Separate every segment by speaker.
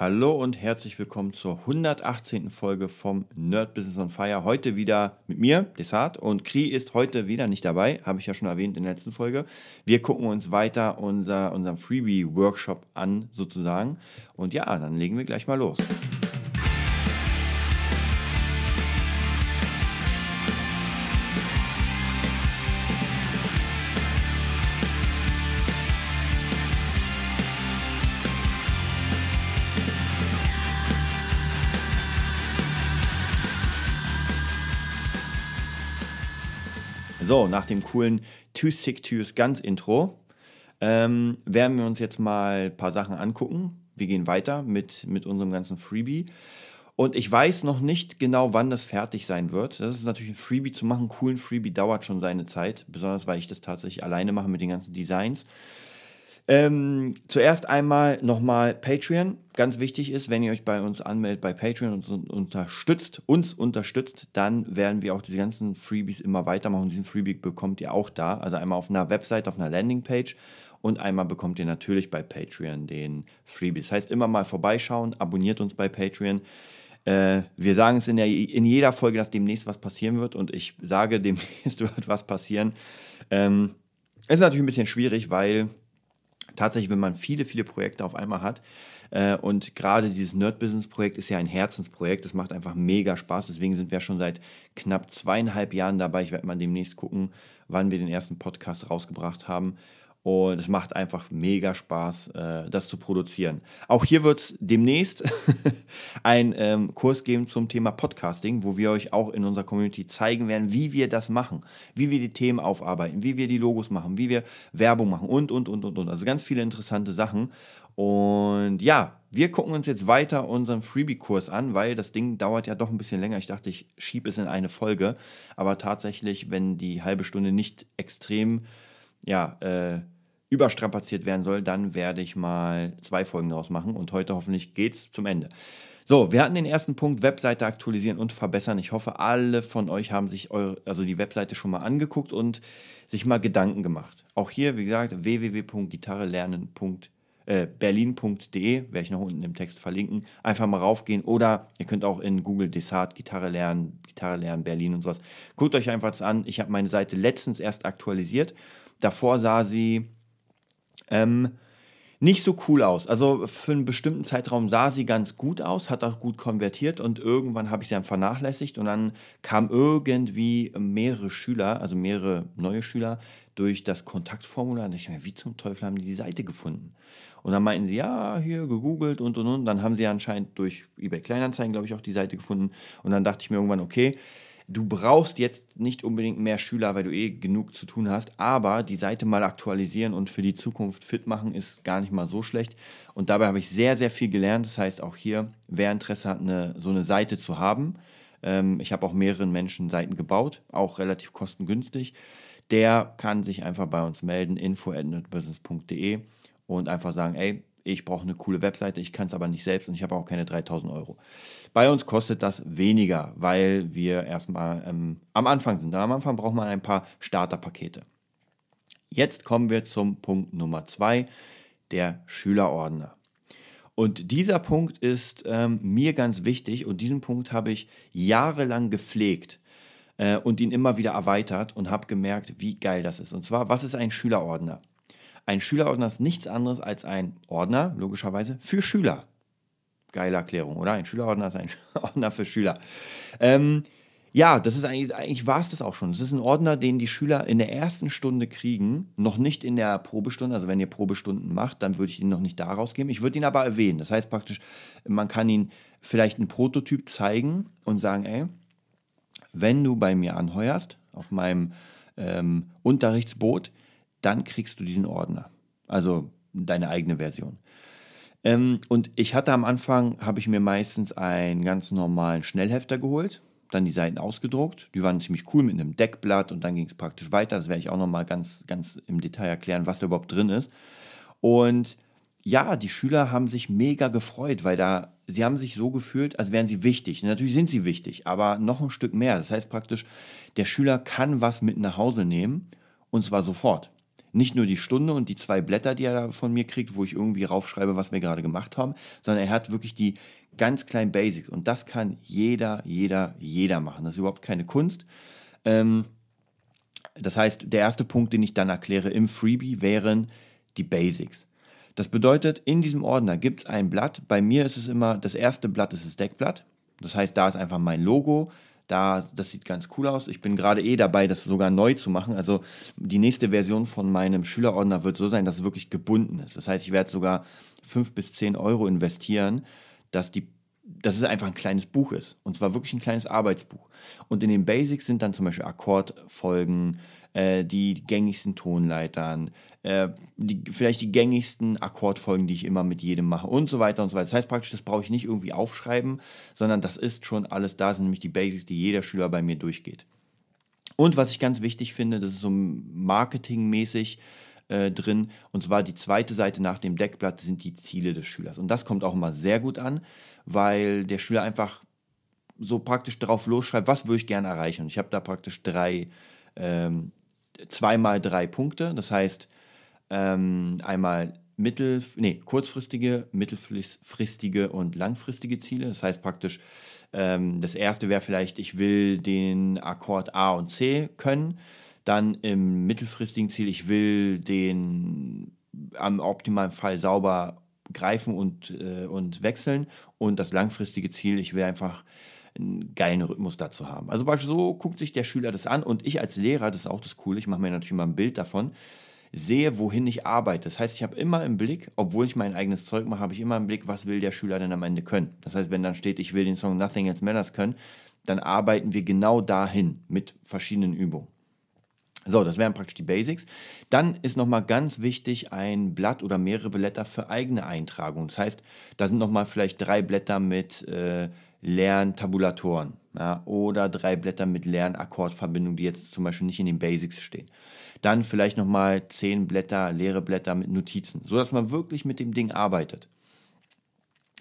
Speaker 1: Hallo und herzlich willkommen zur 118. Folge vom Nerd Business on Fire. Heute wieder mit mir, Desart, und Kri ist heute wieder nicht dabei, habe ich ja schon erwähnt in der letzten Folge. Wir gucken uns weiter unser, unseren Freebie-Workshop an, sozusagen. Und ja, dann legen wir gleich mal los. So, nach dem coolen Too Sick to Use Guns Intro ähm, werden wir uns jetzt mal ein paar Sachen angucken. Wir gehen weiter mit, mit unserem ganzen Freebie. Und ich weiß noch nicht genau, wann das fertig sein wird. Das ist natürlich ein Freebie zu machen. Coolen Freebie dauert schon seine Zeit, besonders weil ich das tatsächlich alleine mache mit den ganzen Designs. Ähm, zuerst einmal nochmal Patreon. Ganz wichtig ist, wenn ihr euch bei uns anmeldet bei Patreon und uns unterstützt, uns unterstützt, dann werden wir auch diese ganzen Freebies immer weitermachen. Diesen Freebie bekommt ihr auch da. Also einmal auf einer Website, auf einer Landingpage und einmal bekommt ihr natürlich bei Patreon den Freebie. Das heißt, immer mal vorbeischauen, abonniert uns bei Patreon. Äh, wir sagen es in, der, in jeder Folge, dass demnächst was passieren wird und ich sage, demnächst wird was passieren. Ähm, ist natürlich ein bisschen schwierig, weil tatsächlich, wenn man viele, viele Projekte auf einmal hat, äh, und gerade dieses Nerd-Business-Projekt ist ja ein Herzensprojekt. Es macht einfach mega Spaß. Deswegen sind wir schon seit knapp zweieinhalb Jahren dabei. Ich werde mal demnächst gucken, wann wir den ersten Podcast rausgebracht haben. Und es macht einfach mega Spaß, äh, das zu produzieren. Auch hier wird es demnächst einen ähm, Kurs geben zum Thema Podcasting, wo wir euch auch in unserer Community zeigen werden, wie wir das machen, wie wir die Themen aufarbeiten, wie wir die Logos machen, wie wir Werbung machen und, und, und, und, und. Also ganz viele interessante Sachen. Und ja, wir gucken uns jetzt weiter unseren Freebie-Kurs an, weil das Ding dauert ja doch ein bisschen länger. Ich dachte, ich schiebe es in eine Folge. Aber tatsächlich, wenn die halbe Stunde nicht extrem ja, äh, überstrapaziert werden soll, dann werde ich mal zwei Folgen daraus machen und heute hoffentlich geht's zum Ende. So, wir hatten den ersten Punkt, Webseite aktualisieren und verbessern. Ich hoffe, alle von euch haben sich eure, also die Webseite schon mal angeguckt und sich mal Gedanken gemacht. Auch hier, wie gesagt, www.gitarrelernen.berlin.de, äh, werde ich noch unten im Text verlinken. Einfach mal raufgehen oder ihr könnt auch in Google Desart Gitarre lernen, Gitarre lernen Berlin und sowas. Guckt euch einfach das an. Ich habe meine Seite letztens erst aktualisiert Davor sah sie ähm, nicht so cool aus. Also für einen bestimmten Zeitraum sah sie ganz gut aus, hat auch gut konvertiert und irgendwann habe ich sie dann vernachlässigt und dann kamen irgendwie mehrere Schüler, also mehrere neue Schüler durch das Kontaktformular und ich mir, wie zum Teufel haben die die Seite gefunden? Und dann meinten sie, ja, hier gegoogelt und und und. Dann haben sie anscheinend durch eBay Kleinanzeigen, glaube ich, auch die Seite gefunden. Und dann dachte ich mir irgendwann, okay, Du brauchst jetzt nicht unbedingt mehr Schüler, weil du eh genug zu tun hast, aber die Seite mal aktualisieren und für die Zukunft fit machen ist gar nicht mal so schlecht. Und dabei habe ich sehr, sehr viel gelernt. Das heißt, auch hier, wer Interesse hat, eine, so eine Seite zu haben, ähm, ich habe auch mehreren Menschen Seiten gebaut, auch relativ kostengünstig, der kann sich einfach bei uns melden, info.netbusiness.de und einfach sagen, ey, ich brauche eine coole Webseite, ich kann es aber nicht selbst und ich habe auch keine 3000 Euro. Bei uns kostet das weniger, weil wir erstmal ähm, am Anfang sind. am Anfang braucht man ein paar Starterpakete. Jetzt kommen wir zum Punkt Nummer zwei, der Schülerordner. Und dieser Punkt ist ähm, mir ganz wichtig und diesen Punkt habe ich jahrelang gepflegt äh, und ihn immer wieder erweitert und habe gemerkt, wie geil das ist. Und zwar, was ist ein Schülerordner? Ein Schülerordner ist nichts anderes als ein Ordner, logischerweise, für Schüler. Geile Erklärung, oder? Ein Schülerordner ist ein Ordner für Schüler. Ähm, ja, das ist eigentlich, eigentlich war es das auch schon. Das ist ein Ordner, den die Schüler in der ersten Stunde kriegen, noch nicht in der Probestunde. Also wenn ihr Probestunden macht, dann würde ich ihn noch nicht da rausgeben. Ich würde ihn aber erwähnen. Das heißt praktisch, man kann ihn vielleicht einen Prototyp zeigen und sagen, ey, wenn du bei mir anheuerst, auf meinem ähm, Unterrichtsboot, dann kriegst du diesen Ordner. Also deine eigene Version. Ähm, und ich hatte am Anfang, habe ich mir meistens einen ganz normalen Schnellhefter geholt, dann die Seiten ausgedruckt. Die waren ziemlich cool mit einem Deckblatt und dann ging es praktisch weiter. Das werde ich auch nochmal ganz, ganz im Detail erklären, was da überhaupt drin ist. Und ja, die Schüler haben sich mega gefreut, weil da, sie haben sich so gefühlt, als wären sie wichtig. Natürlich sind sie wichtig, aber noch ein Stück mehr. Das heißt praktisch, der Schüler kann was mit nach Hause nehmen und zwar sofort nicht nur die Stunde und die zwei Blätter, die er da von mir kriegt, wo ich irgendwie raufschreibe, was wir gerade gemacht haben, sondern er hat wirklich die ganz kleinen Basics. Und das kann jeder, jeder, jeder machen. Das ist überhaupt keine Kunst. Ähm, das heißt, der erste Punkt, den ich dann erkläre im Freebie, wären die Basics. Das bedeutet, in diesem Ordner gibt es ein Blatt. Bei mir ist es immer, das erste Blatt ist das Deckblatt. Das heißt, da ist einfach mein Logo. Da, das sieht ganz cool aus. Ich bin gerade eh dabei, das sogar neu zu machen. Also die nächste Version von meinem Schülerordner wird so sein, dass es wirklich gebunden ist. Das heißt, ich werde sogar 5 bis 10 Euro investieren, dass die dass es einfach ein kleines Buch ist. Und zwar wirklich ein kleines Arbeitsbuch. Und in den Basics sind dann zum Beispiel Akkordfolgen, äh, die gängigsten Tonleitern, äh, die, vielleicht die gängigsten Akkordfolgen, die ich immer mit jedem mache und so weiter und so weiter. Das heißt praktisch, das brauche ich nicht irgendwie aufschreiben, sondern das ist schon alles da, sind nämlich die Basics, die jeder Schüler bei mir durchgeht. Und was ich ganz wichtig finde, das ist so marketingmäßig äh, drin. Und zwar die zweite Seite nach dem Deckblatt sind die Ziele des Schülers. Und das kommt auch immer sehr gut an, weil der Schüler einfach so praktisch drauf losschreibt, was würde ich gerne erreichen. Und ich habe da praktisch drei, ähm, zweimal drei Punkte. Das heißt, ähm, einmal mittel, nee, kurzfristige, mittelfristige und langfristige Ziele. Das heißt praktisch, ähm, das erste wäre vielleicht, ich will den Akkord A und C können. Dann im mittelfristigen Ziel, ich will den am optimalen Fall sauber greifen und, äh, und wechseln. Und das langfristige Ziel, ich will einfach einen geilen Rhythmus dazu haben. Also so guckt sich der Schüler das an und ich als Lehrer, das ist auch das Coole, ich mache mir natürlich immer ein Bild davon, sehe, wohin ich arbeite. Das heißt, ich habe immer im Blick, obwohl ich mein eigenes Zeug mache, habe ich immer im Blick, was will der Schüler denn am Ende können. Das heißt, wenn dann steht, ich will den Song Nothing Else Matters können, dann arbeiten wir genau dahin mit verschiedenen Übungen. So, das wären praktisch die Basics. Dann ist nochmal ganz wichtig ein Blatt oder mehrere Blätter für eigene Eintragungen. Das heißt, da sind nochmal vielleicht drei Blätter mit äh, leeren Tabulatoren ja, oder drei Blätter mit leeren Akkordverbindungen, die jetzt zum Beispiel nicht in den Basics stehen. Dann vielleicht nochmal zehn Blätter, leere Blätter mit Notizen, sodass man wirklich mit dem Ding arbeitet.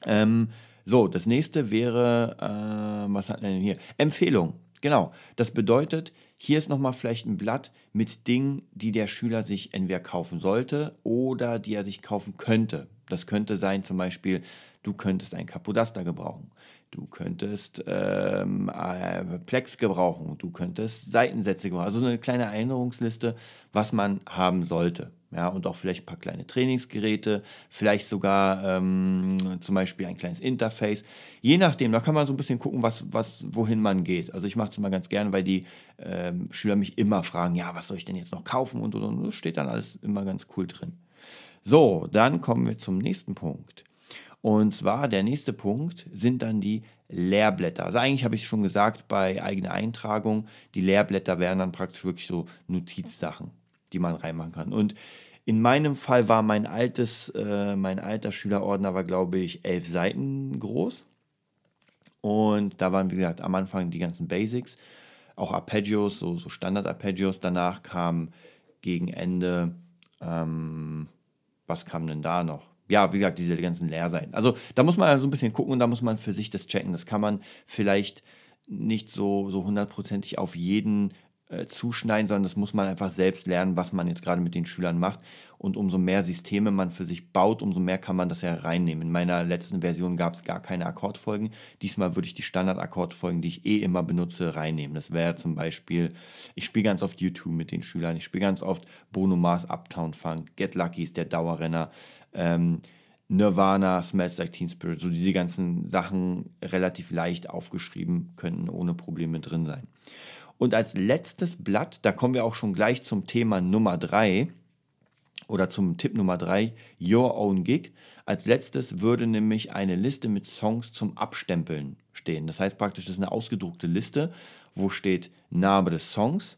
Speaker 1: Ähm, so, das nächste wäre, äh, was hat denn hier? Empfehlung. Genau. Das bedeutet, hier ist nochmal vielleicht ein Blatt mit Dingen, die der Schüler sich entweder kaufen sollte oder die er sich kaufen könnte. Das könnte sein zum Beispiel, du könntest ein Capodaster gebrauchen, du könntest ähm, äh, Plex gebrauchen, du könntest Seitensätze gebrauchen. Also eine kleine Erinnerungsliste, was man haben sollte. Ja, und auch vielleicht ein paar kleine Trainingsgeräte, vielleicht sogar ähm, zum Beispiel ein kleines Interface. Je nachdem, da kann man so ein bisschen gucken, was, was, wohin man geht. Also ich mache es immer ganz gerne, weil die ähm, Schüler mich immer fragen, ja, was soll ich denn jetzt noch kaufen und, und, und. Das steht dann alles immer ganz cool drin. So, dann kommen wir zum nächsten Punkt. Und zwar der nächste Punkt sind dann die Lehrblätter. Also eigentlich habe ich schon gesagt, bei eigener Eintragung, die Lehrblätter wären dann praktisch wirklich so Notizsachen die man reinmachen kann. Und in meinem Fall war mein altes, äh, mein alter Schülerordner war, glaube ich, elf Seiten groß. Und da waren, wie gesagt, am Anfang die ganzen Basics, auch Arpeggios, so, so Standard-Arpeggios. Danach kam gegen Ende, ähm, was kam denn da noch? Ja, wie gesagt, diese ganzen Leerseiten. Also da muss man so ein bisschen gucken und da muss man für sich das checken. Das kann man vielleicht nicht so, so hundertprozentig auf jeden äh, zuschneiden, sondern das muss man einfach selbst lernen, was man jetzt gerade mit den Schülern macht. Und umso mehr Systeme man für sich baut, umso mehr kann man das ja reinnehmen. In meiner letzten Version gab es gar keine Akkordfolgen. Diesmal würde ich die Standard-Akkordfolgen, die ich eh immer benutze, reinnehmen. Das wäre zum Beispiel, ich spiele ganz oft YouTube mit den Schülern, ich spiele ganz oft Bruno Mars, Uptown Funk, Get Lucky ist der Dauerrenner. Ähm, Nirvana, Smells Like Teen Spirit, so diese ganzen Sachen relativ leicht aufgeschrieben, könnten ohne Probleme drin sein. Und als letztes Blatt, da kommen wir auch schon gleich zum Thema Nummer 3 oder zum Tipp Nummer 3, Your Own Gig. Als letztes würde nämlich eine Liste mit Songs zum Abstempeln stehen. Das heißt praktisch, das ist eine ausgedruckte Liste, wo steht Name des Songs,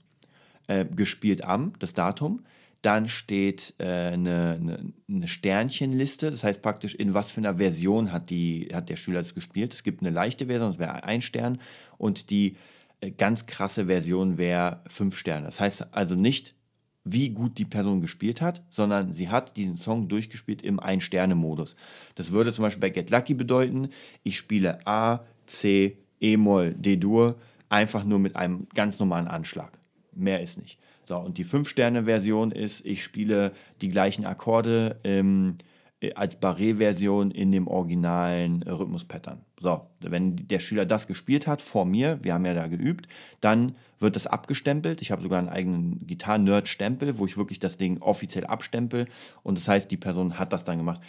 Speaker 1: äh, gespielt am, das Datum. Dann steht äh, eine, eine, Sternchenliste, das heißt praktisch, in was für einer Version hat, die, hat der Schüler das gespielt. Es gibt eine leichte Version, das wäre ein Stern, und die äh, ganz krasse Version wäre fünf Sterne. Das heißt also nicht, wie gut die Person gespielt hat, sondern sie hat diesen Song durchgespielt im Ein-Sterne-Modus. Das würde zum Beispiel bei Get Lucky bedeuten, ich spiele A, C, E-Moll, D-Dur einfach nur mit einem ganz normalen Anschlag. Mehr ist nicht. So, und die 5-Sterne-Version ist, ich spiele die gleichen Akkorde ähm, als Barré-Version in dem originalen Rhythmus-Pattern. So, wenn der Schüler das gespielt hat vor mir, wir haben ja da geübt, dann wird das abgestempelt. Ich habe sogar einen eigenen Gitarren-Nerd-Stempel, wo ich wirklich das Ding offiziell abstempel. Und das heißt, die Person hat das dann gemacht.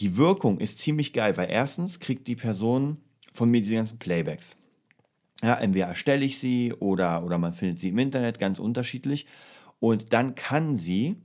Speaker 1: Die Wirkung ist ziemlich geil, weil erstens kriegt die Person von mir diese ganzen Playbacks. Ja, entweder erstelle ich sie oder, oder man findet sie im Internet, ganz unterschiedlich. Und dann kann sie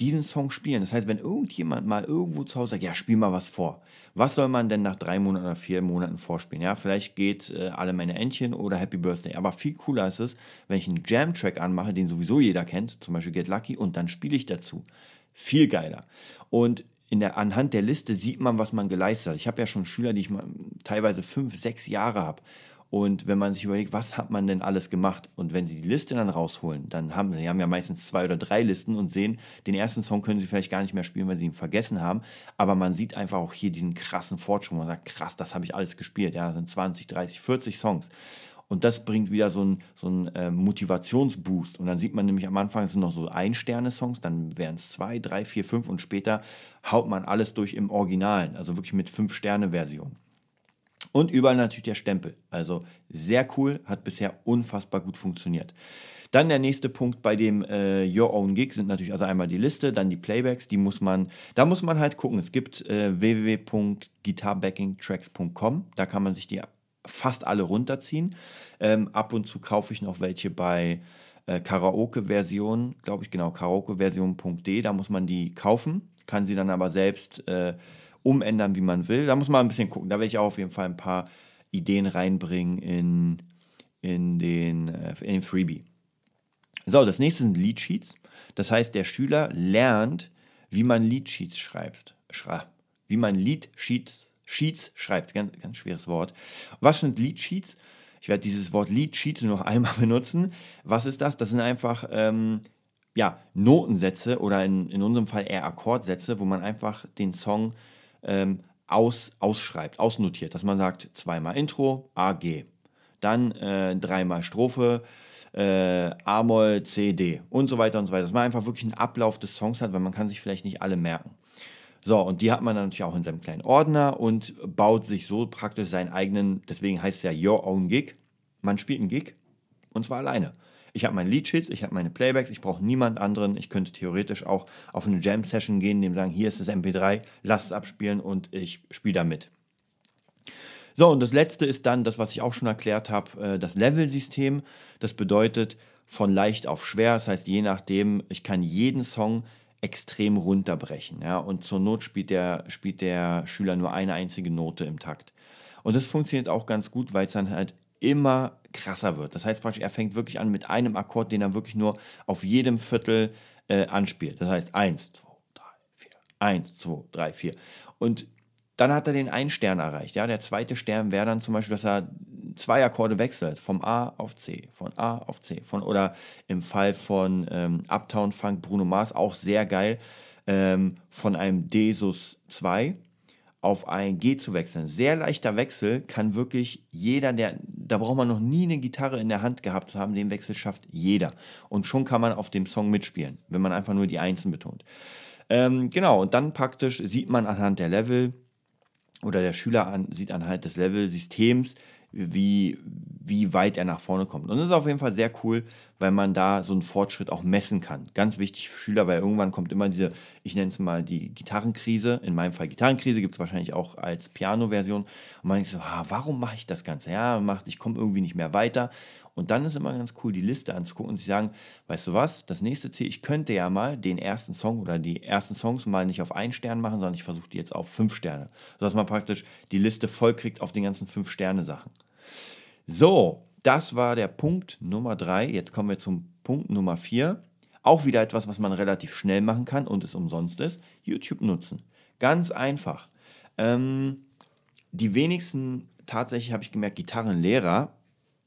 Speaker 1: diesen Song spielen. Das heißt, wenn irgendjemand mal irgendwo zu Hause sagt, ja, spiel mal was vor. Was soll man denn nach drei Monaten oder vier Monaten vorspielen? Ja, vielleicht geht äh, alle meine Entchen oder Happy Birthday. Aber viel cooler ist es, wenn ich einen Jam-Track anmache, den sowieso jeder kennt, zum Beispiel Get Lucky, und dann spiele ich dazu. Viel geiler. Und in der, anhand der Liste sieht man, was man geleistet hat. Ich habe ja schon Schüler, die ich mal, teilweise fünf, sechs Jahre habe. Und wenn man sich überlegt, was hat man denn alles gemacht? Und wenn sie die Liste dann rausholen, dann haben sie haben ja meistens zwei oder drei Listen und sehen, den ersten Song können sie vielleicht gar nicht mehr spielen, weil sie ihn vergessen haben. Aber man sieht einfach auch hier diesen krassen Fortschritt. Man sagt, krass, das habe ich alles gespielt. Ja, das sind 20, 30, 40 Songs. Und das bringt wieder so einen so äh, Motivationsboost. Und dann sieht man nämlich am Anfang, es sind noch so Ein-Sterne-Songs, dann wären es zwei, drei, vier, fünf und später haut man alles durch im Originalen, also wirklich mit Fünf-Sterne-Version. Und überall natürlich der Stempel. Also sehr cool, hat bisher unfassbar gut funktioniert. Dann der nächste Punkt bei dem äh, Your Own Gig sind natürlich also einmal die Liste, dann die Playbacks, die muss man, da muss man halt gucken. Es gibt äh, www.guitarbackingtracks.com, da kann man sich die fast alle runterziehen. Ähm, ab und zu kaufe ich noch welche bei äh, Karaoke-Version, glaube ich genau, karaokeversion.de, da muss man die kaufen, kann sie dann aber selbst äh, umändern, wie man will. Da muss man ein bisschen gucken. Da werde ich auch auf jeden Fall ein paar Ideen reinbringen in, in, den, äh, in den Freebie. So, das nächste sind Leadsheets. Das heißt, der Schüler lernt, wie man Leadsheets schreibt. Schra wie man Leadsheets Sheets schreibt. Ganz, ganz schweres Wort. Was sind Leadsheets? Ich werde dieses Wort Leadsheets nur noch einmal benutzen. Was ist das? Das sind einfach ähm, ja, Notensätze oder in, in unserem Fall eher Akkordsätze, wo man einfach den Song ähm, aus, ausschreibt, ausnotiert, dass man sagt, zweimal Intro, A, G, dann äh, dreimal Strophe, äh, A-Moll, C, D und so weiter und so weiter. Dass man einfach wirklich einen Ablauf des Songs hat, weil man kann sich vielleicht nicht alle merken. So, und die hat man dann natürlich auch in seinem kleinen Ordner und baut sich so praktisch seinen eigenen, deswegen heißt es ja Your Own Gig. Man spielt einen Gig und zwar alleine. Ich habe meine Leadsheets, ich habe meine Playbacks, ich brauche niemand anderen. Ich könnte theoretisch auch auf eine Jam-Session gehen, dem sagen, hier ist das MP3, lass es abspielen und ich spiele damit. So, und das letzte ist dann das, was ich auch schon erklärt habe, äh, das Level-System. Das bedeutet von leicht auf schwer. Das heißt, je nachdem, ich kann jeden Song extrem runterbrechen. Ja? Und zur Not spielt der, spielt der Schüler nur eine einzige Note im Takt. Und das funktioniert auch ganz gut, weil es dann halt immer krasser wird. Das heißt praktisch, er fängt wirklich an mit einem Akkord, den er wirklich nur auf jedem Viertel äh, anspielt. Das heißt 1, 2, 3, 4, 1, 2, 3, 4. Und dann hat er den einen Stern erreicht. Ja? Der zweite Stern wäre dann zum Beispiel, dass er zwei Akkorde wechselt, vom A auf C, von A auf C, von, oder im Fall von ähm, Uptown Funk Bruno Mars auch sehr geil, ähm, von einem D sus 2 auf ein G zu wechseln. Sehr leichter Wechsel kann wirklich jeder, der, da braucht man noch nie eine Gitarre in der Hand gehabt zu haben, den Wechsel schafft jeder. Und schon kann man auf dem Song mitspielen, wenn man einfach nur die Einsen betont. Ähm, genau, und dann praktisch sieht man anhand der Level oder der Schüler an, sieht anhand des Level-Systems, wie, wie weit er nach vorne kommt. Und das ist auf jeden Fall sehr cool, weil man da so einen Fortschritt auch messen kann. Ganz wichtig für Schüler, weil irgendwann kommt immer diese, ich nenne es mal die Gitarrenkrise. In meinem Fall Gitarrenkrise gibt es wahrscheinlich auch als Piano-Version. Und man denkt so, ah, warum mache ich das Ganze? Ja, macht, ich komme irgendwie nicht mehr weiter. Und dann ist immer ganz cool, die Liste anzugucken und sich sagen, weißt du was, das nächste Ziel, ich könnte ja mal den ersten Song oder die ersten Songs mal nicht auf einen Stern machen, sondern ich versuche die jetzt auf fünf Sterne. Sodass man praktisch die Liste voll kriegt auf den ganzen fünf Sterne Sachen. So, das war der Punkt Nummer drei. Jetzt kommen wir zum Punkt Nummer vier. Auch wieder etwas, was man relativ schnell machen kann und es umsonst ist. YouTube nutzen. Ganz einfach. Ähm, die wenigsten, tatsächlich habe ich gemerkt, Gitarrenlehrer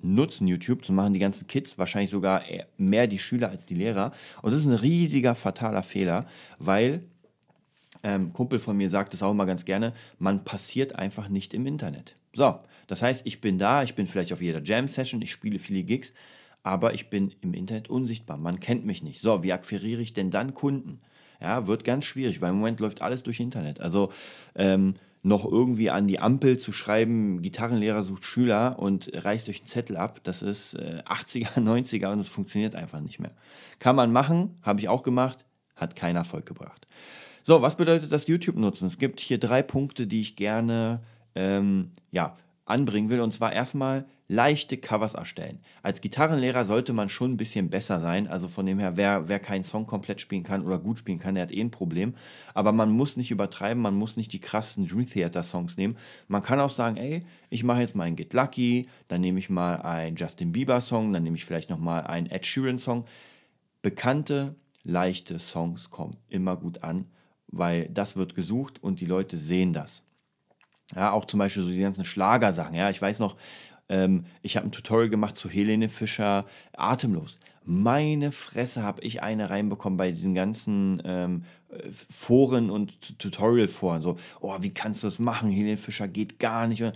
Speaker 1: nutzen YouTube, so machen die ganzen Kids, wahrscheinlich sogar mehr die Schüler als die Lehrer. Und das ist ein riesiger, fataler Fehler, weil, ähm, Kumpel von mir sagt es auch immer ganz gerne, man passiert einfach nicht im Internet. So, das heißt, ich bin da, ich bin vielleicht auf jeder Jam-Session, ich spiele viele Gigs, aber ich bin im Internet unsichtbar. Man kennt mich nicht. So, wie akquiriere ich denn dann Kunden? Ja, wird ganz schwierig, weil im Moment läuft alles durch Internet. Also ähm, noch irgendwie an die Ampel zu schreiben, Gitarrenlehrer sucht Schüler und reißt euch einen Zettel ab, das ist äh, 80er, 90er und es funktioniert einfach nicht mehr. Kann man machen, habe ich auch gemacht, hat keinen Erfolg gebracht. So, was bedeutet das YouTube-Nutzen? Es gibt hier drei Punkte, die ich gerne ähm, ja, anbringen will. Und zwar erstmal leichte Covers erstellen. Als Gitarrenlehrer sollte man schon ein bisschen besser sein. Also von dem her, wer, wer keinen Song komplett spielen kann oder gut spielen kann, der hat eh ein Problem. Aber man muss nicht übertreiben, man muss nicht die krassen Dream Theater Songs nehmen. Man kann auch sagen, ey, ich mache jetzt mal ein Get Lucky, dann nehme ich mal einen Justin Bieber Song, dann nehme ich vielleicht nochmal einen Ed Sheeran Song. Bekannte, leichte Songs kommen immer gut an, weil das wird gesucht und die Leute sehen das. Ja, auch zum Beispiel so die ganzen Schlagersachen. Ja, ich weiß noch, ähm, ich habe ein Tutorial gemacht zu Helene Fischer, Atemlos. Meine Fresse habe ich eine reinbekommen bei diesen ganzen ähm, Foren und Tutorial-Foren. So, oh, wie kannst du das machen? Helene Fischer geht gar nicht. da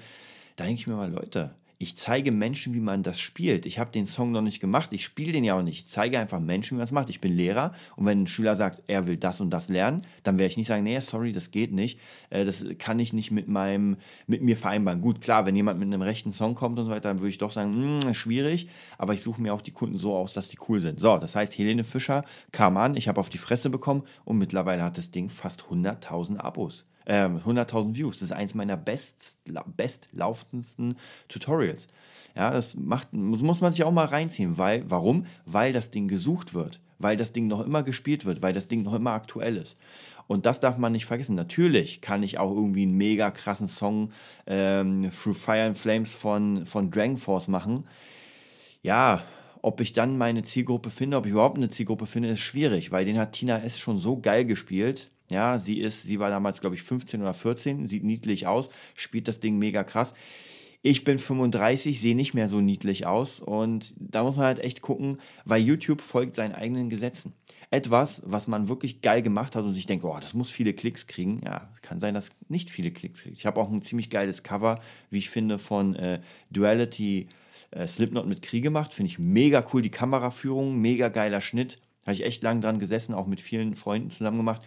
Speaker 1: denke ich mir mal, Leute, ich zeige Menschen, wie man das spielt. Ich habe den Song noch nicht gemacht, ich spiele den ja auch nicht. Ich zeige einfach Menschen, wie man es macht. Ich bin Lehrer und wenn ein Schüler sagt, er will das und das lernen, dann werde ich nicht sagen, nee, sorry, das geht nicht. Äh, das kann ich nicht mit meinem, mit mir vereinbaren. Gut, klar, wenn jemand mit einem rechten Song kommt und so weiter, dann würde ich doch sagen, mh, hm, schwierig, aber ich suche mir auch die Kunden so aus, dass die cool sind. So, das heißt, Helene Fischer kam an, ich habe auf die Fresse bekommen und mittlerweile hat das Ding fast 100.000 Abos. 100.000 ähm, Views. Das ist eins meiner best, bestlaufendsten Tutorials. Ja, das macht, muss man sich auch mal reinziehen. Weil, warum? Weil das Ding gesucht wird, weil das Ding noch immer gespielt wird, weil das Ding noch immer aktuell ist. Und das darf man nicht vergessen. Natürlich kann ich auch irgendwie einen mega krassen Song ähm, Through Fire and Flames von, von Dragon Force machen. Ja, ob ich dann meine Zielgruppe finde, ob ich überhaupt eine Zielgruppe finde, ist schwierig, weil den hat Tina S. schon so geil gespielt. Ja, sie ist, sie war damals, glaube ich, 15 oder 14, sieht niedlich aus, spielt das Ding mega krass. Ich bin 35, sehe nicht mehr so niedlich aus und da muss man halt echt gucken, weil YouTube folgt seinen eigenen Gesetzen. Etwas, was man wirklich geil gemacht hat und sich denkt, oh, das muss viele Klicks kriegen. Ja, kann sein, dass nicht viele Klicks kriegt. Ich habe auch ein ziemlich geiles Cover, wie ich finde, von äh, Duality äh, Slipknot mit Krieg gemacht. Finde ich mega cool, die Kameraführung, mega geiler Schnitt. Habe ich echt lang dran gesessen, auch mit vielen Freunden zusammen gemacht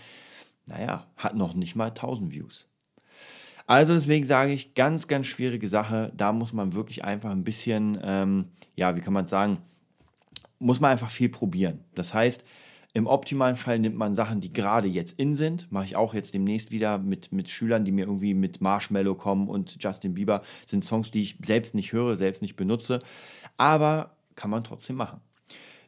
Speaker 1: naja, hat noch nicht mal 1000 Views. Also deswegen sage ich, ganz, ganz schwierige Sache. Da muss man wirklich einfach ein bisschen, ähm, ja, wie kann man sagen, muss man einfach viel probieren. Das heißt, im optimalen Fall nimmt man Sachen, die gerade jetzt in sind. Mache ich auch jetzt demnächst wieder mit, mit Schülern, die mir irgendwie mit Marshmallow kommen und Justin Bieber. Sind Songs, die ich selbst nicht höre, selbst nicht benutze. Aber kann man trotzdem machen.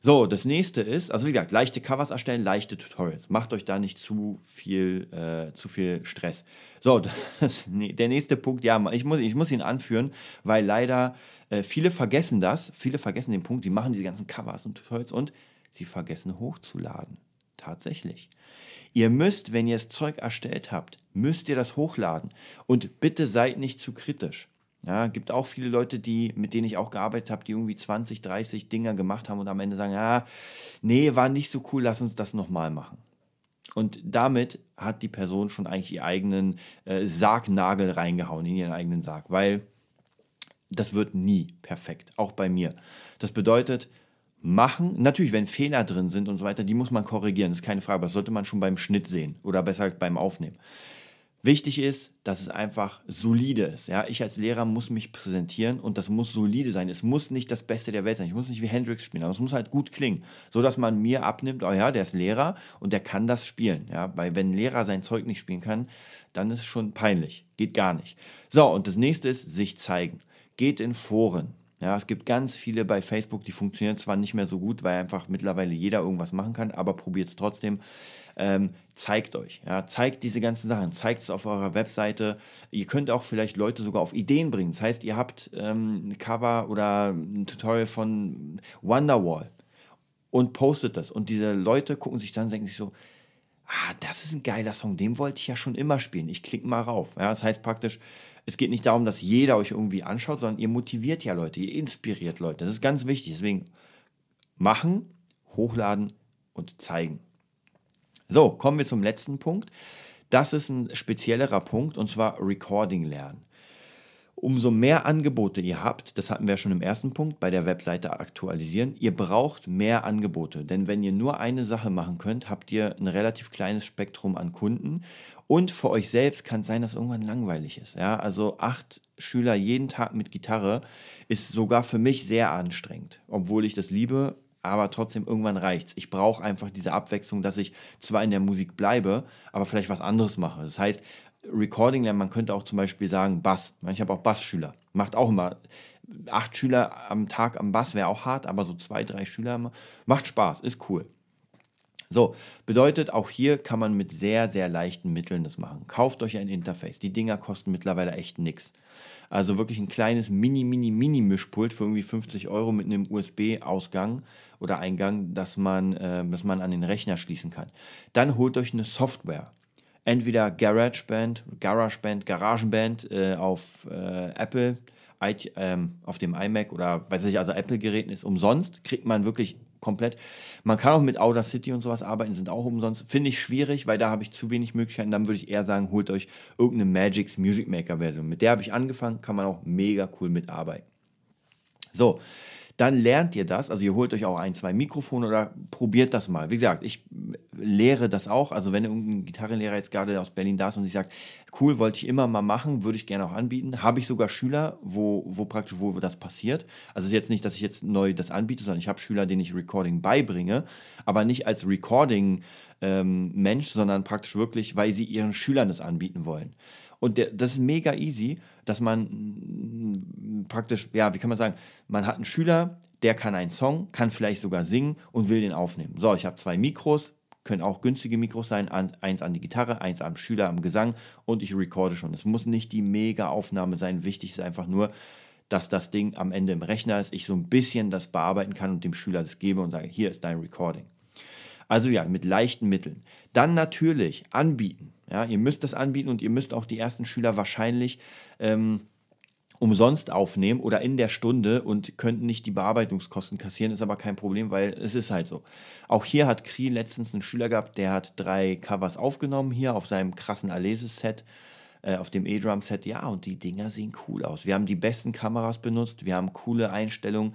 Speaker 1: So, das nächste ist, also wie gesagt, leichte Covers erstellen, leichte Tutorials. Macht euch da nicht zu viel, äh, zu viel Stress. So, das, der nächste Punkt, ja, ich muss, ich muss ihn anführen, weil leider äh, viele vergessen das. Viele vergessen den Punkt, sie machen diese ganzen Covers und Tutorials und sie vergessen hochzuladen. Tatsächlich. Ihr müsst, wenn ihr das Zeug erstellt habt, müsst ihr das hochladen. Und bitte seid nicht zu kritisch. Ja, gibt auch viele Leute, die, mit denen ich auch gearbeitet habe, die irgendwie 20, 30 Dinger gemacht haben und am Ende sagen, ja, nee, war nicht so cool, lass uns das nochmal machen. Und damit hat die Person schon eigentlich ihren eigenen äh, Sargnagel reingehauen, in ihren eigenen Sarg, weil das wird nie perfekt, auch bei mir. Das bedeutet, machen, natürlich, wenn Fehler drin sind und so weiter, die muss man korrigieren, ist keine Frage, aber das sollte man schon beim Schnitt sehen oder besser beim Aufnehmen. Wichtig ist, dass es einfach solide ist. Ja? Ich als Lehrer muss mich präsentieren und das muss solide sein. Es muss nicht das Beste der Welt sein. Ich muss nicht wie Hendrix spielen, aber es muss halt gut klingen, so dass man mir abnimmt, oh ja, der ist Lehrer und der kann das spielen. Ja? Weil wenn ein Lehrer sein Zeug nicht spielen kann, dann ist es schon peinlich. Geht gar nicht. So, und das nächste ist, sich zeigen. Geht in Foren. Ja, es gibt ganz viele bei Facebook, die funktionieren zwar nicht mehr so gut, weil einfach mittlerweile jeder irgendwas machen kann, aber probiert es trotzdem. Ähm, zeigt euch, ja, zeigt diese ganzen Sachen, zeigt es auf eurer Webseite. Ihr könnt auch vielleicht Leute sogar auf Ideen bringen. Das heißt, ihr habt ähm, ein Cover oder ein Tutorial von Wonderwall und postet das. Und diese Leute gucken sich dann und denken sich so, ah, das ist ein geiler Song, den wollte ich ja schon immer spielen. Ich klicke mal rauf. Ja, das heißt praktisch, es geht nicht darum, dass jeder euch irgendwie anschaut, sondern ihr motiviert ja Leute, ihr inspiriert Leute. Das ist ganz wichtig. Deswegen machen, hochladen und zeigen. So, kommen wir zum letzten Punkt. Das ist ein speziellerer Punkt und zwar Recording lernen. Umso mehr Angebote ihr habt, das hatten wir schon im ersten Punkt, bei der Webseite aktualisieren, ihr braucht mehr Angebote. Denn wenn ihr nur eine Sache machen könnt, habt ihr ein relativ kleines Spektrum an Kunden. Und für euch selbst kann es sein, dass irgendwann langweilig ist. Ja? Also acht Schüler jeden Tag mit Gitarre ist sogar für mich sehr anstrengend, obwohl ich das liebe. Aber trotzdem, irgendwann reicht's. Ich brauche einfach diese Abwechslung, dass ich zwar in der Musik bleibe, aber vielleicht was anderes mache. Das heißt, Recording lernen, man könnte auch zum Beispiel sagen Bass. Ich habe auch Bassschüler. Macht auch immer. Acht Schüler am Tag am Bass wäre auch hart, aber so zwei, drei Schüler macht Spaß, ist cool. So, bedeutet, auch hier kann man mit sehr, sehr leichten Mitteln das machen. Kauft euch ein Interface. Die Dinger kosten mittlerweile echt nichts. Also wirklich ein kleines Mini, Mini, Mini-Mischpult für irgendwie 50 Euro mit einem USB-Ausgang oder Eingang, dass man, äh, dass man an den Rechner schließen kann. Dann holt euch eine Software entweder GarageBand, GarageBand, Garagenband äh, auf äh, Apple, I, ähm, auf dem iMac oder weiß ich, also Apple-Geräten ist umsonst, kriegt man wirklich komplett. Man kann auch mit Audacity und sowas arbeiten, sind auch umsonst. Finde ich schwierig, weil da habe ich zu wenig Möglichkeiten. Dann würde ich eher sagen, holt euch irgendeine Magix Music Maker Version. Mit der habe ich angefangen, kann man auch mega cool mitarbeiten. So, dann lernt ihr das. Also ihr holt euch auch ein, zwei Mikrofone oder probiert das mal. Wie gesagt, ich lehre das auch. Also wenn irgendein Gitarrenlehrer jetzt gerade aus Berlin da ist und sich sagt, cool, wollte ich immer mal machen, würde ich gerne auch anbieten. Habe ich sogar Schüler, wo, wo praktisch, wo das passiert. Also es ist jetzt nicht, dass ich jetzt neu das anbiete, sondern ich habe Schüler, denen ich Recording beibringe, aber nicht als Recording ähm, sondern praktisch wirklich, weil sie ihren Schülern das anbieten wollen. Und der, das ist mega easy, dass man mm, praktisch, ja, wie kann man sagen, man hat einen Schüler, der kann einen Song, kann vielleicht sogar singen und will den aufnehmen. So, ich habe zwei Mikros, können auch günstige Mikros sein, eins an die Gitarre, eins am Schüler am Gesang und ich recorde schon. Es muss nicht die mega Aufnahme sein, wichtig ist einfach nur, dass das Ding am Ende im Rechner ist, ich so ein bisschen das bearbeiten kann und dem Schüler das gebe und sage, hier ist dein Recording. Also ja, mit leichten Mitteln. Dann natürlich anbieten. Ja, ihr müsst das anbieten und ihr müsst auch die ersten Schüler wahrscheinlich ähm, umsonst aufnehmen oder in der Stunde und könnten nicht die Bearbeitungskosten kassieren, ist aber kein Problem, weil es ist halt so. Auch hier hat Kri letztens einen Schüler gehabt, der hat drei Covers aufgenommen hier auf seinem krassen Alesis-Set, äh, auf dem E-Drum-Set. Ja, und die Dinger sehen cool aus. Wir haben die besten Kameras benutzt, wir haben coole Einstellungen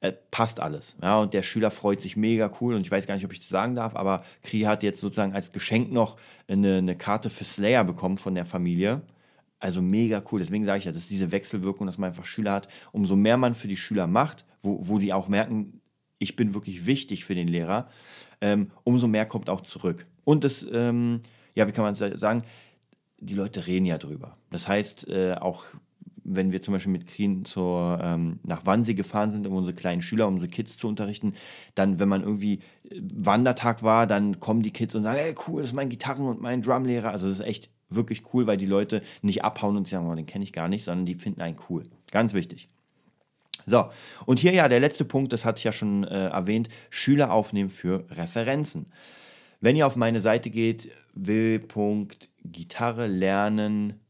Speaker 1: äh, passt alles. Ja, und der Schüler freut sich mega cool und ich weiß gar nicht, ob ich das sagen darf, aber Kri hat jetzt sozusagen als Geschenk noch eine, eine Karte für Slayer bekommen von der Familie. Also mega cool. Deswegen sage ich ja, das ist diese Wechselwirkung, dass man einfach Schüler hat. Umso mehr man für die Schüler macht, wo, wo die auch merken, ich bin wirklich wichtig für den Lehrer, ähm, umso mehr kommt auch zurück. Und das, ähm, ja, wie kann man sagen, die Leute reden ja drüber. Das heißt, äh, auch wenn wir zum Beispiel mit Krien zur, ähm, nach Wannsee gefahren sind, um unsere kleinen Schüler, um unsere Kids zu unterrichten, dann, wenn man irgendwie äh, Wandertag war, dann kommen die Kids und sagen, hey, cool, das ist mein Gitarren- und mein Drumlehrer. Also das ist echt wirklich cool, weil die Leute nicht abhauen und sagen, oh, den kenne ich gar nicht, sondern die finden einen cool. Ganz wichtig. So, und hier ja der letzte Punkt, das hatte ich ja schon äh, erwähnt, Schüler aufnehmen für Referenzen. Wenn ihr auf meine Seite geht, will.gitarre lernen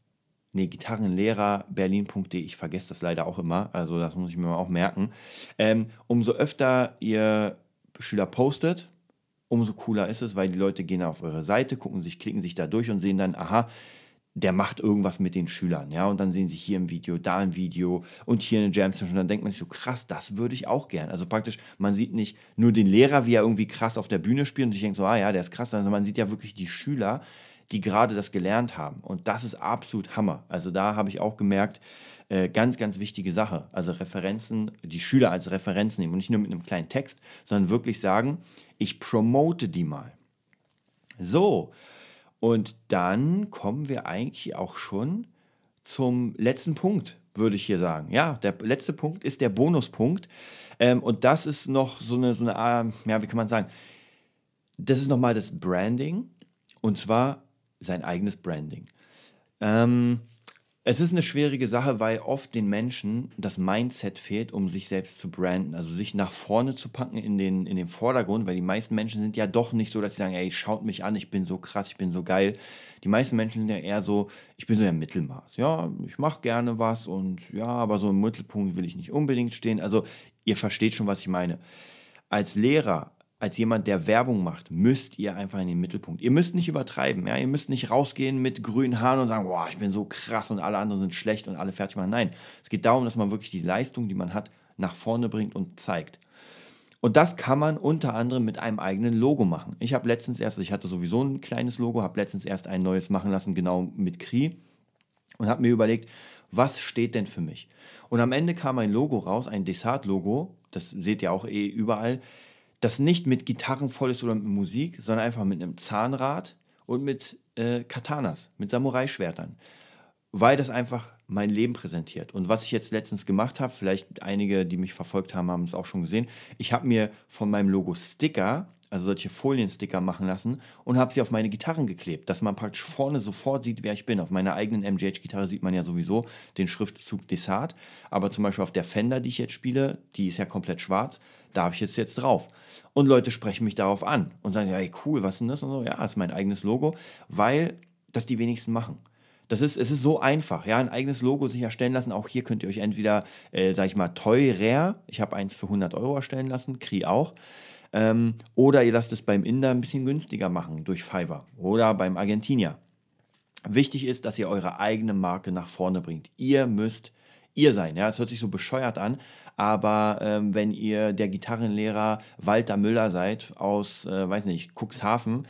Speaker 1: nee, Gitarrenlehrer berlin.de, ich vergesse das leider auch immer, also das muss ich mir auch merken. Ähm, umso öfter ihr Schüler postet, umso cooler ist es, weil die Leute gehen auf eure Seite, gucken sich, klicken sich da durch und sehen dann, aha, der macht irgendwas mit den Schülern, ja, und dann sehen sie hier im Video, da im Video und hier eine Jam Session und dann denkt man sich so, krass, das würde ich auch gern. Also praktisch, man sieht nicht nur den Lehrer, wie er irgendwie krass auf der Bühne spielt und ich denke so, ah ja, der ist krass, sondern man sieht ja wirklich die Schüler, die gerade das gelernt haben. Und das ist absolut Hammer. Also da habe ich auch gemerkt, äh, ganz, ganz wichtige Sache. Also Referenzen, die Schüler als Referenzen nehmen und nicht nur mit einem kleinen Text, sondern wirklich sagen, ich promote die mal. So, und dann kommen wir eigentlich auch schon zum letzten Punkt, würde ich hier sagen. Ja, der letzte Punkt ist der Bonuspunkt. Ähm, und das ist noch so eine, so eine, äh, ja, wie kann man sagen, das ist nochmal das Branding. Und zwar sein eigenes Branding. Ähm, es ist eine schwierige Sache, weil oft den Menschen das Mindset fehlt, um sich selbst zu branden, also sich nach vorne zu packen in den, in den Vordergrund, weil die meisten Menschen sind ja doch nicht so, dass sie sagen, ey, schaut mich an, ich bin so krass, ich bin so geil. Die meisten Menschen sind ja eher so, ich bin so der Mittelmaß. Ja, ich mache gerne was und ja, aber so im Mittelpunkt will ich nicht unbedingt stehen. Also ihr versteht schon, was ich meine. Als Lehrer als jemand, der Werbung macht, müsst ihr einfach in den Mittelpunkt. Ihr müsst nicht übertreiben. Ja? Ihr müsst nicht rausgehen mit grünen Haaren und sagen, boah, ich bin so krass und alle anderen sind schlecht und alle fertig machen. Nein, es geht darum, dass man wirklich die Leistung, die man hat, nach vorne bringt und zeigt. Und das kann man unter anderem mit einem eigenen Logo machen. Ich habe letztens erst, ich hatte sowieso ein kleines Logo, habe letztens erst ein neues machen lassen, genau mit Kri und habe mir überlegt, was steht denn für mich? Und am Ende kam ein Logo raus, ein Desart-Logo, das seht ihr auch eh überall, das nicht mit Gitarren voll ist oder mit Musik, sondern einfach mit einem Zahnrad und mit äh, Katanas, mit Samurai-Schwertern. Weil das einfach mein Leben präsentiert. Und was ich jetzt letztens gemacht habe, vielleicht einige, die mich verfolgt haben, haben es auch schon gesehen. Ich habe mir von meinem Logo Sticker, also solche Foliensticker machen lassen und habe sie auf meine Gitarren geklebt, dass man praktisch vorne sofort sieht, wer ich bin. Auf meiner eigenen MGH-Gitarre sieht man ja sowieso den Schriftzug Desart, aber zum Beispiel auf der Fender, die ich jetzt spiele, die ist ja komplett schwarz, da habe ich jetzt jetzt drauf. Und Leute sprechen mich darauf an und sagen, ja, hey, cool, was ist denn das? Und so, ja, ist mein eigenes Logo, weil das die wenigsten machen. Das ist, es ist so einfach, ja, ein eigenes Logo sich erstellen lassen. Auch hier könnt ihr euch entweder, äh, sag ich mal, teurer, ich habe eins für 100 Euro erstellen lassen, Kri auch, ähm, oder ihr lasst es beim Inder ein bisschen günstiger machen durch Fiverr oder beim Argentinier. Wichtig ist, dass ihr eure eigene Marke nach vorne bringt. Ihr müsst ihr sein. Ja, es hört sich so bescheuert an, aber ähm, wenn ihr der Gitarrenlehrer Walter Müller seid aus, äh, weiß nicht, Cuxhaven,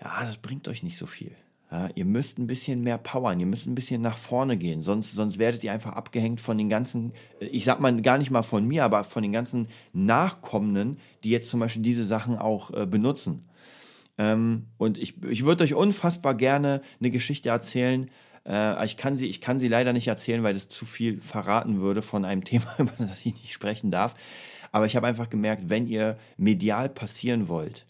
Speaker 1: ja, das bringt euch nicht so viel. Ja, ihr müsst ein bisschen mehr powern, ihr müsst ein bisschen nach vorne gehen, sonst, sonst werdet ihr einfach abgehängt von den ganzen, äh, ich sag mal gar nicht mal von mir, aber von den ganzen Nachkommenden, die jetzt zum Beispiel diese Sachen auch äh, benutzen. Ähm, und ich, ich würde euch unfassbar gerne eine Geschichte erzählen, äh, ich, kann sie, ich kann sie leider nicht erzählen, weil das zu viel verraten würde von einem Thema, über das ich nicht sprechen darf. Aber ich habe einfach gemerkt, wenn ihr medial passieren wollt,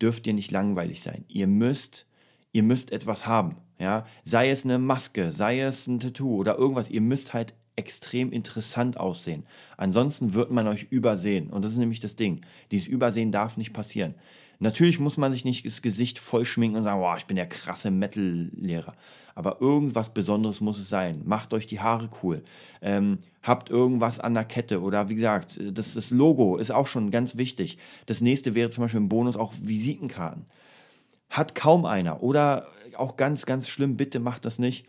Speaker 1: dürft ihr nicht langweilig sein. Ihr müsst, ihr müsst etwas haben. Ja? Sei es eine Maske, sei es ein Tattoo oder irgendwas. Ihr müsst halt extrem interessant aussehen. Ansonsten wird man euch übersehen. Und das ist nämlich das Ding. Dieses Übersehen darf nicht passieren. Natürlich muss man sich nicht das Gesicht vollschminken und sagen, wow, ich bin der krasse Metal-Lehrer. Aber irgendwas Besonderes muss es sein. Macht euch die Haare cool. Ähm, habt irgendwas an der Kette oder wie gesagt, das, das Logo ist auch schon ganz wichtig. Das nächste wäre zum Beispiel im Bonus auch Visitenkarten. Hat kaum einer oder auch ganz, ganz schlimm, bitte macht das nicht.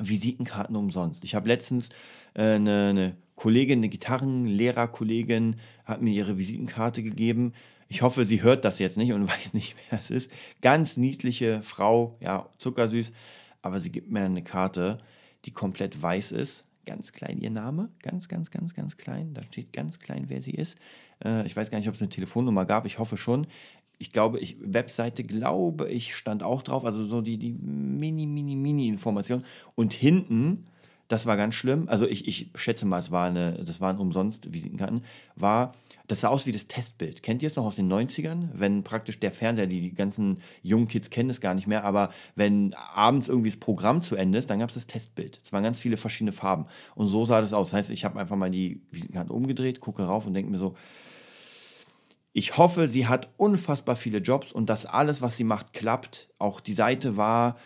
Speaker 1: Visitenkarten umsonst. Ich habe letztens äh, eine, eine Kollegin, eine Gitarrenlehrerkollegin, hat mir ihre Visitenkarte gegeben ich hoffe, sie hört das jetzt nicht und weiß nicht, wer es ist. Ganz niedliche Frau, ja, zuckersüß. Aber sie gibt mir eine Karte, die komplett weiß ist. Ganz klein ihr Name, ganz, ganz, ganz, ganz klein. Da steht ganz klein, wer sie ist. Äh, ich weiß gar nicht, ob es eine Telefonnummer gab. Ich hoffe schon. Ich glaube, ich, Webseite, glaube ich, stand auch drauf. Also so die, die mini, mini, mini Information. Und hinten, das war ganz schlimm. Also ich, ich schätze mal, es war eine, das waren umsonst Visitenkarten, war das sah aus wie das Testbild. Kennt ihr es noch aus den 90ern? Wenn praktisch der Fernseher, die, die ganzen jungen Kids kennen es gar nicht mehr, aber wenn abends irgendwie das Programm zu Ende ist, dann gab es das Testbild. Es waren ganz viele verschiedene Farben. Und so sah das aus. Das heißt, ich habe einfach mal die Visitenkarte umgedreht, gucke rauf und denke mir so, ich hoffe, sie hat unfassbar viele Jobs und dass alles, was sie macht, klappt. Auch die Seite war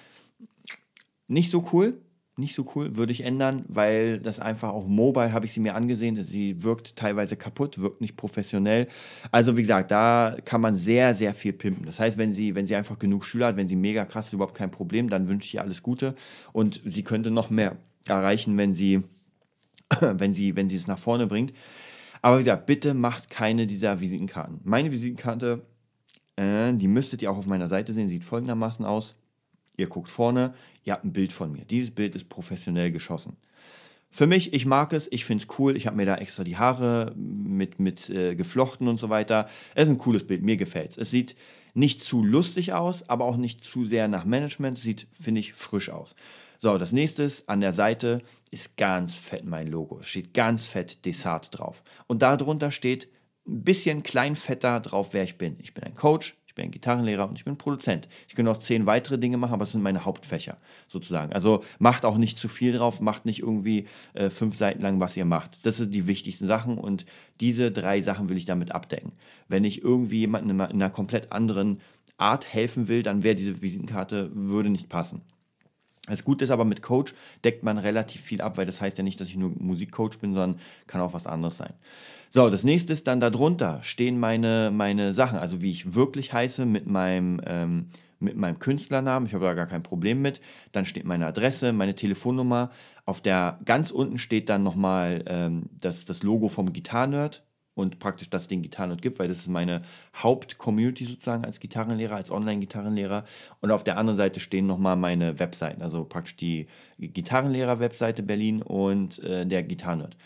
Speaker 1: nicht so cool nicht so cool, würde ich ändern, weil das einfach auch mobile habe ich sie mir angesehen. Sie wirkt teilweise kaputt, wirkt nicht professionell. Also wie gesagt, da kann man sehr, sehr viel pimpen. Das heißt, wenn sie, wenn sie einfach genug Schüler hat, wenn sie mega krass ist, überhaupt kein Problem, dann wünsche ich ihr alles Gute und sie könnte noch mehr erreichen, wenn sie, wenn sie, wenn sie es nach vorne bringt. Aber wie gesagt, bitte macht keine dieser Visitenkarten. Meine Visitenkarte, äh, die müsstet ihr auch auf meiner Seite sehen, sieht folgendermaßen aus. Ihr guckt vorne, ihr habt ein Bild von mir. Dieses Bild ist professionell geschossen. Für mich, ich mag es, ich finde es cool. Ich habe mir da extra die Haare mit, mit äh, geflochten und so weiter. Es ist ein cooles Bild, mir gefällt es. Es sieht nicht zu lustig aus, aber auch nicht zu sehr nach Management. Sieht, finde ich, frisch aus. So, das nächste ist, an der Seite ist ganz fett mein Logo. Es steht ganz fett Desart drauf. Und darunter steht ein bisschen klein fetter drauf, wer ich bin. Ich bin ein Coach, ich bin Gitarrenlehrer und ich bin Produzent. Ich könnte noch zehn weitere Dinge machen, aber das sind meine Hauptfächer sozusagen. Also macht auch nicht zu viel drauf, macht nicht irgendwie äh, fünf Seiten lang, was ihr macht. Das sind die wichtigsten Sachen und diese drei Sachen will ich damit abdecken. Wenn ich irgendwie jemandem in einer komplett anderen Art helfen will, dann wäre diese Visitenkarte würde nicht passen. Das Gute ist aber, mit Coach deckt man relativ viel ab, weil das heißt ja nicht, dass ich nur Musikcoach bin, sondern kann auch was anderes sein. So, das nächste ist dann darunter stehen meine, meine Sachen, also wie ich wirklich heiße mit meinem, ähm, mit meinem Künstlernamen. Ich habe da gar kein Problem mit. Dann steht meine Adresse, meine Telefonnummer. Auf der ganz unten steht dann nochmal ähm, das, das Logo vom Gitarrenerd und praktisch das den Gitarrenerd gibt, weil das ist meine Haupt-Community sozusagen als Gitarrenlehrer, als Online-Gitarrenlehrer. Und auf der anderen Seite stehen nochmal meine Webseiten, also praktisch die Gitarrenlehrer-Webseite Berlin und äh, der Gitarrenerd.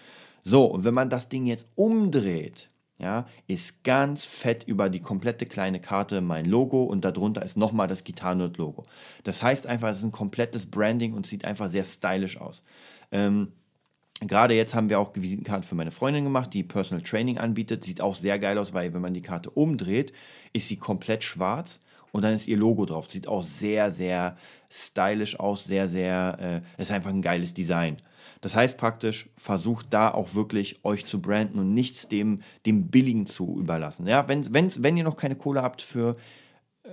Speaker 1: So, und wenn man das Ding jetzt umdreht, ja, ist ganz fett über die komplette kleine Karte mein Logo und darunter ist nochmal das Gitarrenerd-Logo. Das heißt einfach, es ist ein komplettes Branding und sieht einfach sehr stylisch aus. Ähm, Gerade jetzt haben wir auch Visitenkarten für meine Freundin gemacht, die Personal Training anbietet. Sieht auch sehr geil aus, weil wenn man die Karte umdreht, ist sie komplett schwarz und dann ist ihr Logo drauf. Sieht auch sehr, sehr stylisch aus, sehr, sehr, äh, ist einfach ein geiles Design. Das heißt praktisch, versucht da auch wirklich euch zu branden und nichts dem, dem Billigen zu überlassen. Ja, wenn, wenn's, wenn ihr noch keine Kohle habt für,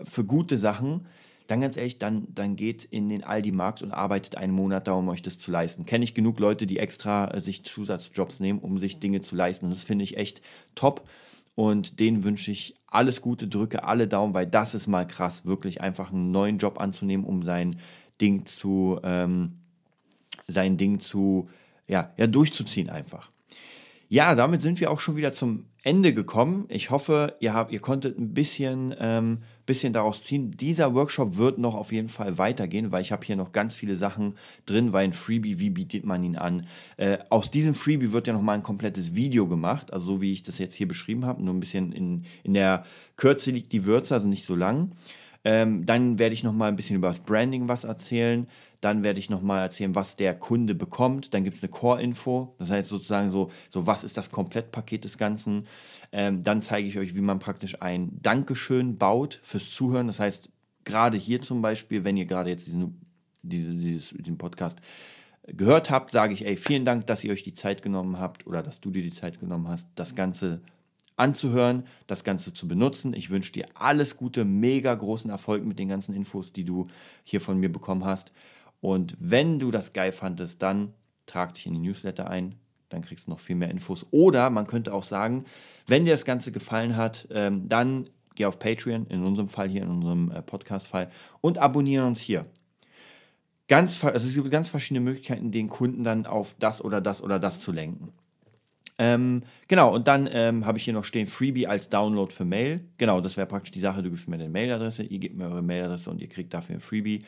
Speaker 1: für gute Sachen, dann ganz ehrlich, dann, dann geht in den Aldi-Markt und arbeitet einen Monat da, um euch das zu leisten. Kenne ich genug Leute, die extra äh, sich Zusatzjobs nehmen, um sich Dinge zu leisten. Das finde ich echt top. Und denen wünsche ich alles Gute, drücke alle Daumen, weil das ist mal krass, wirklich einfach einen neuen Job anzunehmen, um sein Ding zu, ähm, sein Ding zu, ja, ja, durchzuziehen einfach. Ja, damit sind wir auch schon wieder zum Ende gekommen. Ich hoffe, ihr, habt, ihr konntet ein bisschen, ähm, bisschen daraus ziehen. Dieser Workshop wird noch auf jeden Fall weitergehen, weil ich habe hier noch ganz viele Sachen drin, weil ein Freebie, wie bietet man ihn an? Äh, aus diesem Freebie wird ja noch mal ein komplettes Video gemacht, also so wie ich das jetzt hier beschrieben habe, nur ein bisschen in, in der Kürze liegt die Würze, also nicht so lang. Ähm, dann werde ich noch mal ein bisschen über das Branding was erzählen. Dann werde ich nochmal erzählen, was der Kunde bekommt. Dann gibt es eine Core-Info. Das heißt sozusagen so, so, was ist das Komplettpaket des Ganzen. Ähm, dann zeige ich euch, wie man praktisch ein Dankeschön baut fürs Zuhören. Das heißt, gerade hier zum Beispiel, wenn ihr gerade jetzt diesen, diese, dieses, diesen Podcast gehört habt, sage ich, ey, vielen Dank, dass ihr euch die Zeit genommen habt oder dass du dir die Zeit genommen hast, das Ganze anzuhören, das Ganze zu benutzen. Ich wünsche dir alles Gute, mega großen Erfolg mit den ganzen Infos, die du hier von mir bekommen hast. Und wenn du das geil fandest, dann trag dich in die Newsletter ein. Dann kriegst du noch viel mehr Infos. Oder man könnte auch sagen, wenn dir das Ganze gefallen hat, ähm, dann geh auf Patreon, in unserem Fall hier, in unserem äh, Podcast-Fall, und abonniere uns hier. Ganz, also es gibt ganz verschiedene Möglichkeiten, den Kunden dann auf das oder das oder das zu lenken. Ähm, genau, und dann ähm, habe ich hier noch stehen Freebie als Download für Mail. Genau, das wäre praktisch die Sache. Du gibst mir eine Mailadresse, ihr gebt mir eure Mailadresse und ihr kriegt dafür ein Freebie.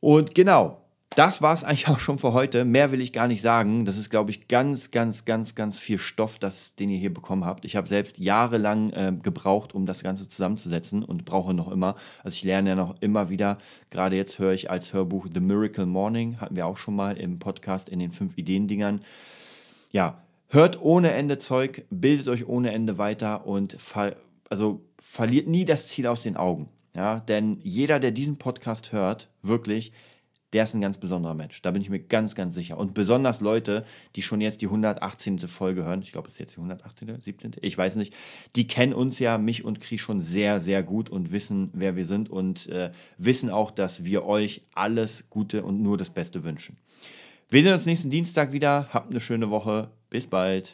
Speaker 1: Und genau, das war es eigentlich auch schon für heute. Mehr will ich gar nicht sagen. Das ist, glaube ich, ganz, ganz, ganz, ganz viel Stoff, das, den ihr hier bekommen habt. Ich habe selbst jahrelang äh, gebraucht, um das Ganze zusammenzusetzen und brauche noch immer. Also ich lerne ja noch immer wieder. Gerade jetzt höre ich als Hörbuch The Miracle Morning, hatten wir auch schon mal im Podcast in den fünf Ideen-Dingern. Ja, hört ohne Ende Zeug, bildet euch ohne Ende weiter und ver also verliert nie das Ziel aus den Augen. Ja, denn jeder, der diesen Podcast hört, wirklich, der ist ein ganz besonderer Mensch. Da bin ich mir ganz, ganz sicher. Und besonders Leute, die schon jetzt die 118. Folge hören, ich glaube, es ist jetzt die 118., 17., ich weiß nicht, die kennen uns ja, mich und Kri schon sehr, sehr gut und wissen, wer wir sind und äh, wissen auch, dass wir euch alles Gute und nur das Beste wünschen. Wir sehen uns nächsten Dienstag wieder. Habt eine schöne Woche. Bis bald.